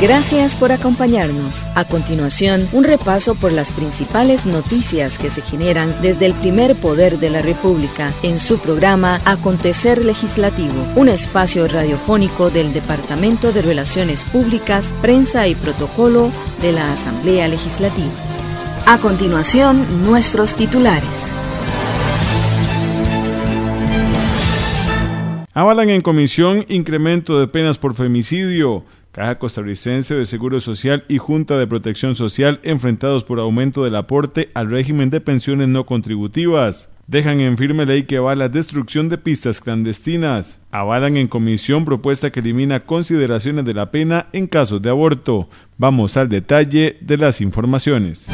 Gracias por acompañarnos. A continuación, un repaso por las principales noticias que se generan desde el primer poder de la República en su programa Acontecer Legislativo, un espacio radiofónico del Departamento de Relaciones Públicas, Prensa y Protocolo de la Asamblea Legislativa. A continuación, nuestros titulares. Avalan en comisión incremento de penas por femicidio. Caja Costarricense de Seguro Social y Junta de Protección Social enfrentados por aumento del aporte al régimen de pensiones no contributivas. Dejan en firme ley que avala destrucción de pistas clandestinas. Avalan en comisión propuesta que elimina consideraciones de la pena en casos de aborto. Vamos al detalle de las informaciones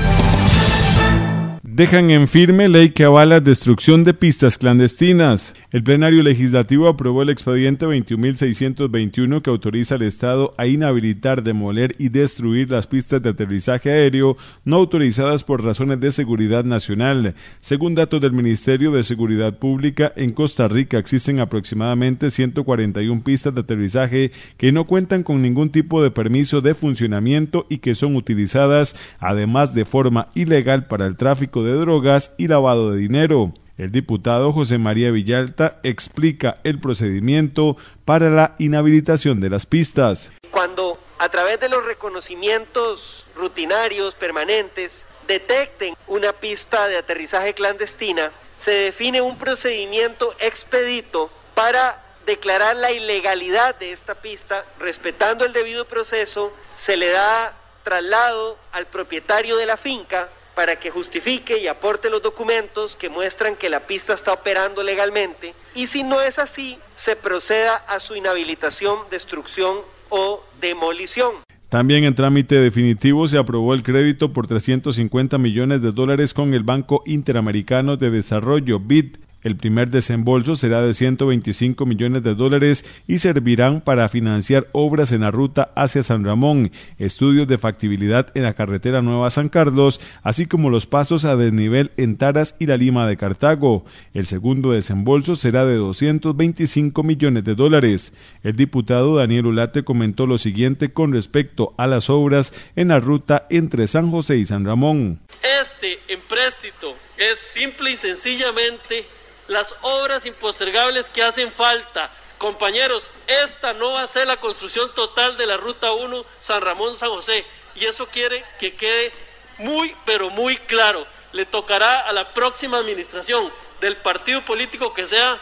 dejan en firme ley que avala destrucción de pistas clandestinas. El plenario legislativo aprobó el expediente 21.621 que autoriza al Estado a inhabilitar, demoler y destruir las pistas de aterrizaje aéreo no autorizadas por razones de seguridad nacional. Según datos del Ministerio de Seguridad Pública, en Costa Rica existen aproximadamente 141 pistas de aterrizaje que no cuentan con ningún tipo de permiso de funcionamiento y que son utilizadas además de forma ilegal para el tráfico de drogas y lavado de dinero. El diputado José María Villalta explica el procedimiento para la inhabilitación de las pistas. Cuando a través de los reconocimientos rutinarios permanentes detecten una pista de aterrizaje clandestina, se define un procedimiento expedito para declarar la ilegalidad de esta pista, respetando el debido proceso, se le da traslado al propietario de la finca para que justifique y aporte los documentos que muestran que la pista está operando legalmente y si no es así, se proceda a su inhabilitación, destrucción o demolición. También en trámite definitivo se aprobó el crédito por 350 millones de dólares con el Banco Interamericano de Desarrollo, BID, el primer desembolso será de 125 millones de dólares y servirán para financiar obras en la ruta hacia San Ramón, estudios de factibilidad en la carretera Nueva San Carlos, así como los pasos a desnivel en Taras y la Lima de Cartago. El segundo desembolso será de 225 millones de dólares. El diputado Daniel Ulate comentó lo siguiente con respecto a las obras en la ruta entre San José y San Ramón. Este empréstito es simple y sencillamente las obras impostergables que hacen falta. Compañeros, esta no va a ser la construcción total de la Ruta 1 San Ramón San José y eso quiere que quede muy, pero muy claro. Le tocará a la próxima administración del partido político que sea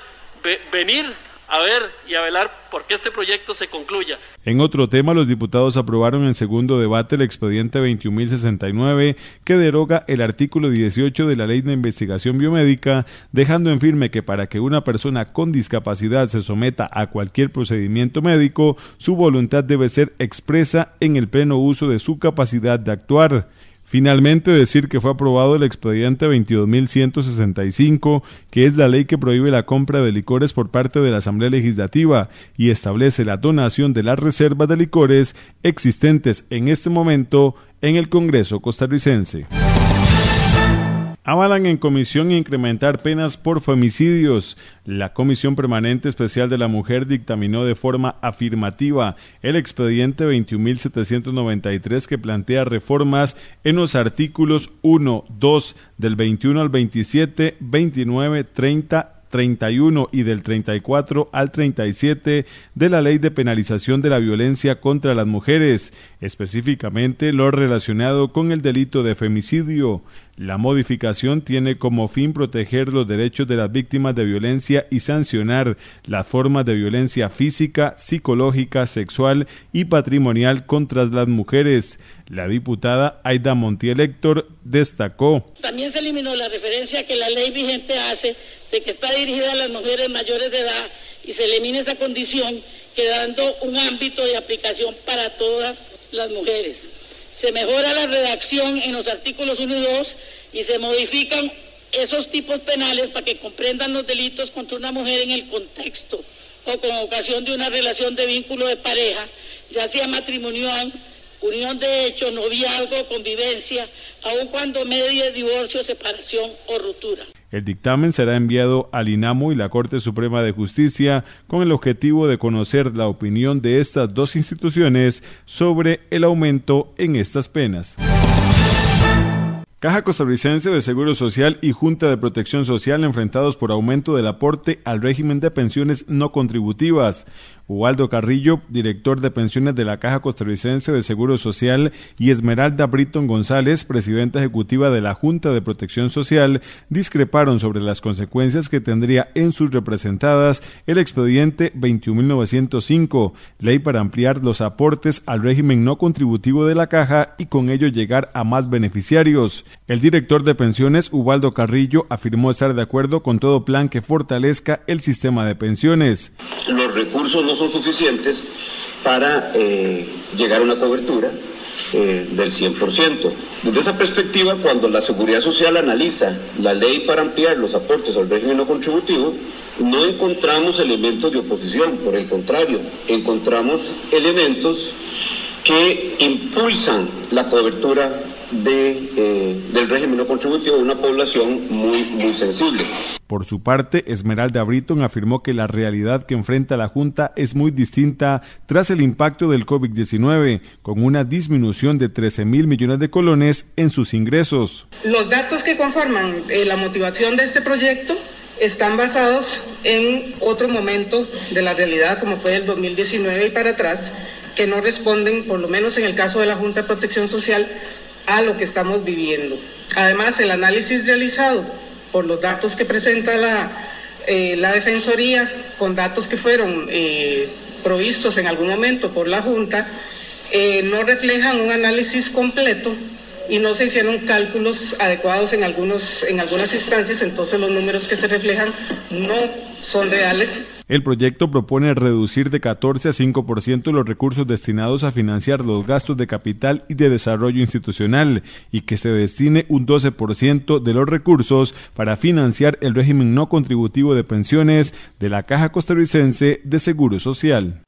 venir a ver y a velar porque este proyecto se concluya. En otro tema, los diputados aprobaron en segundo debate el expediente 21.069 que deroga el artículo 18 de la Ley de Investigación Biomédica, dejando en firme que para que una persona con discapacidad se someta a cualquier procedimiento médico, su voluntad debe ser expresa en el pleno uso de su capacidad de actuar. Finalmente, decir que fue aprobado el expediente 22.165, que es la ley que prohíbe la compra de licores por parte de la Asamblea Legislativa y establece la donación de las reservas de licores existentes en este momento en el Congreso costarricense avalan en comisión incrementar penas por femicidios. La Comisión Permanente Especial de la Mujer dictaminó de forma afirmativa el expediente 21.793 que plantea reformas en los artículos 1, 2 del 21 al 27, 29, 30 31 y del 34 al 37 de la Ley de Penalización de la Violencia contra las Mujeres, específicamente lo relacionado con el delito de femicidio. La modificación tiene como fin proteger los derechos de las víctimas de violencia y sancionar las formas de violencia física, psicológica, sexual y patrimonial contra las mujeres. La diputada Aida Montiel Héctor destacó. También se eliminó la referencia que la ley vigente hace de que está dirigida a las mujeres mayores de edad y se elimina esa condición quedando un ámbito de aplicación para todas las mujeres. Se mejora la redacción en los artículos 1 y 2 y se modifican esos tipos penales para que comprendan los delitos contra una mujer en el contexto o con ocasión de una relación de vínculo de pareja, ya sea matrimonio, unión de hecho, noviazgo, convivencia, aun cuando medie divorcio, separación o ruptura. El dictamen será enviado al INAMO y la Corte Suprema de Justicia con el objetivo de conocer la opinión de estas dos instituciones sobre el aumento en estas penas. Caja Costarricense de Seguro Social y Junta de Protección Social enfrentados por aumento del aporte al régimen de pensiones no contributivas. Ubaldo Carrillo, director de pensiones de la Caja Costarricense de Seguro Social, y Esmeralda Britton González, presidenta ejecutiva de la Junta de Protección Social, discreparon sobre las consecuencias que tendría en sus representadas el expediente 21.905, ley para ampliar los aportes al régimen no contributivo de la Caja y con ello llegar a más beneficiarios. El director de pensiones, Ubaldo Carrillo, afirmó estar de acuerdo con todo plan que fortalezca el sistema de pensiones. Los recursos no son suficientes para eh, llegar a una cobertura eh, del 100%. Desde esa perspectiva, cuando la Seguridad Social analiza la ley para ampliar los aportes al régimen no contributivo, no encontramos elementos de oposición, por el contrario, encontramos elementos que impulsan la cobertura de, eh, del régimen no contributivo de una población muy, muy sensible. Por su parte, Esmeralda Britton afirmó que la realidad que enfrenta la Junta es muy distinta tras el impacto del COVID-19, con una disminución de 13 mil millones de colones en sus ingresos. Los datos que conforman eh, la motivación de este proyecto están basados en otro momento de la realidad, como fue el 2019 y para atrás, que no responden, por lo menos en el caso de la Junta de Protección Social, a lo que estamos viviendo. Además, el análisis realizado por los datos que presenta la, eh, la Defensoría, con datos que fueron eh, provistos en algún momento por la Junta, eh, no reflejan un análisis completo y no se hicieron cálculos adecuados en, algunos, en algunas instancias, entonces los números que se reflejan no son reales el proyecto propone reducir de 14 a 5% los recursos destinados a financiar los gastos de capital y de desarrollo institucional y que se destine un 12% de los recursos para financiar el régimen no contributivo de pensiones de la Caja Costarricense de Seguro Social.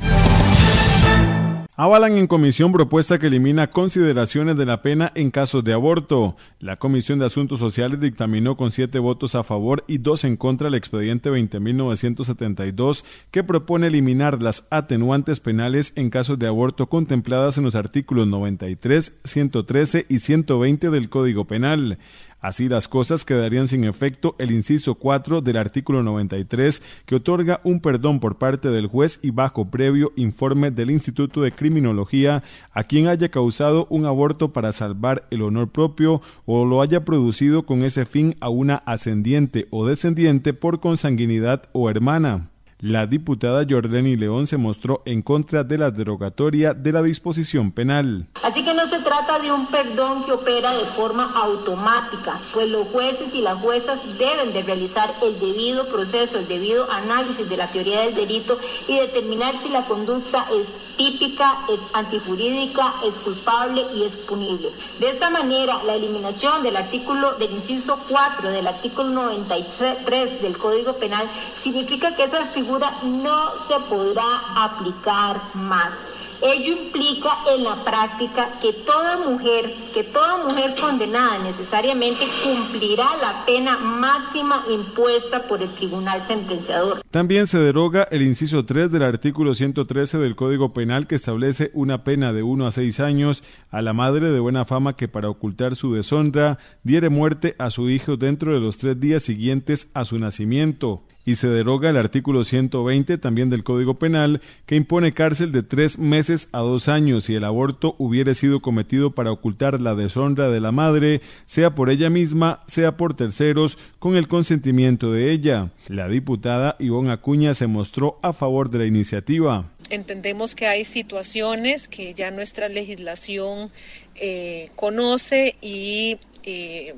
Avalan en comisión propuesta que elimina consideraciones de la pena en casos de aborto. La Comisión de Asuntos Sociales dictaminó con siete votos a favor y dos en contra el expediente 20.972 que propone eliminar las atenuantes penales en casos de aborto contempladas en los artículos 93, 113 y 120 del Código Penal. Así las cosas quedarían sin efecto el inciso 4 del artículo 93 que otorga un perdón por parte del juez y bajo previo informe del Instituto de Criminología a quien haya causado un aborto para salvar el honor propio o lo haya producido con ese fin a una ascendiente o descendiente por consanguinidad o hermana. La diputada Jordani León se mostró en contra de la derogatoria de la disposición penal. Así que no se trata de un perdón que opera de forma automática, pues los jueces y las juezas deben de realizar el debido proceso, el debido análisis de la teoría del delito y determinar si la conducta es típica, es antijurídica, es culpable y es punible. De esta manera, la eliminación del artículo del inciso 4 del artículo 93 del Código Penal significa que esa no se podrá aplicar más. Ello implica en la práctica que toda mujer, que toda mujer condenada necesariamente cumplirá la pena máxima impuesta por el tribunal sentenciador. También se deroga el inciso 3 del artículo 113 del Código Penal que establece una pena de 1 a 6 años a la madre de buena fama que para ocultar su deshonra diere muerte a su hijo dentro de los tres días siguientes a su nacimiento y se deroga el artículo 120 también del Código Penal que impone cárcel de tres meses a dos años si el aborto hubiere sido cometido para ocultar la deshonra de la madre, sea por ella misma, sea por terceros, con el consentimiento de ella. La diputada Ivonne Acuña se mostró a favor de la iniciativa. Entendemos que hay situaciones que ya nuestra legislación eh, conoce y, eh,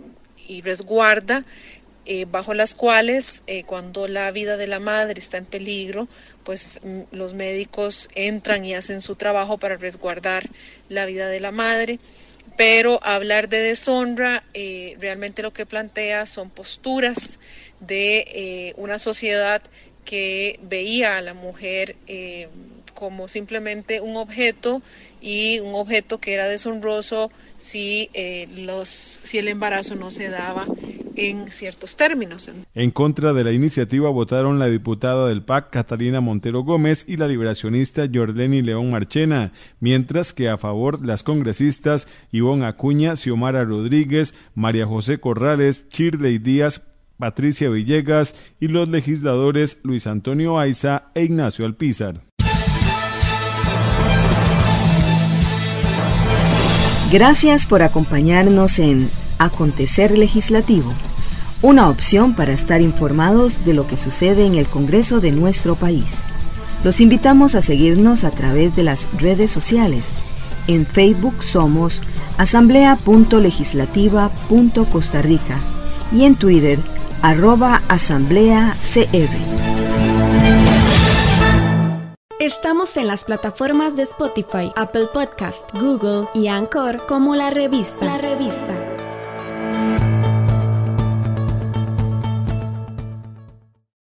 y resguarda eh, bajo las cuales eh, cuando la vida de la madre está en peligro, pues mm, los médicos entran y hacen su trabajo para resguardar la vida de la madre. pero hablar de deshonra eh, realmente lo que plantea son posturas de una sociedad que veía a la mujer como simplemente un objeto y un objeto que era deshonroso si, los, si el embarazo no se daba en ciertos términos. En contra de la iniciativa votaron la diputada del PAC Catalina Montero Gómez y la liberacionista Jordeni León Marchena, mientras que a favor las congresistas Ivonne Acuña, Xiomara Rodríguez, María José Corrales, Chirley Díaz, Patricia Villegas y los legisladores Luis Antonio Aiza e Ignacio Alpizar. Gracias por acompañarnos en Acontecer Legislativo, una opción para estar informados de lo que sucede en el Congreso de nuestro país. Los invitamos a seguirnos a través de las redes sociales. En Facebook somos asamblea.legislativa.costa y en Twitter arroba asambleacr. Estamos en las plataformas de Spotify, Apple Podcast, Google y Anchor como la revista. La revista.